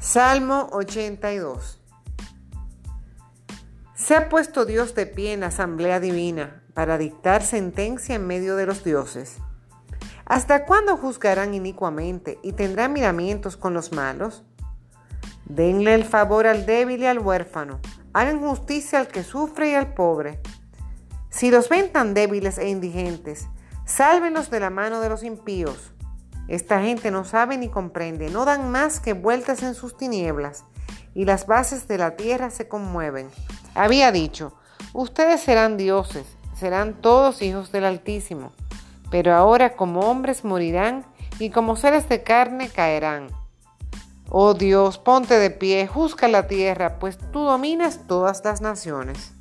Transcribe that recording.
Salmo 82. Se ha puesto Dios de pie en la asamblea divina para dictar sentencia en medio de los dioses. ¿Hasta cuándo juzgarán inicuamente y tendrán miramientos con los malos? Denle el favor al débil y al huérfano, hagan justicia al que sufre y al pobre. Si los ven tan débiles e indigentes, sálvenlos de la mano de los impíos esta gente no sabe ni comprende, no dan más que vueltas en sus tinieblas, y las bases de la tierra se conmueven. Había dicho, ustedes serán dioses, serán todos hijos del Altísimo, pero ahora como hombres morirán y como seres de carne caerán. Oh Dios, ponte de pie, juzga la tierra, pues tú dominas todas las naciones.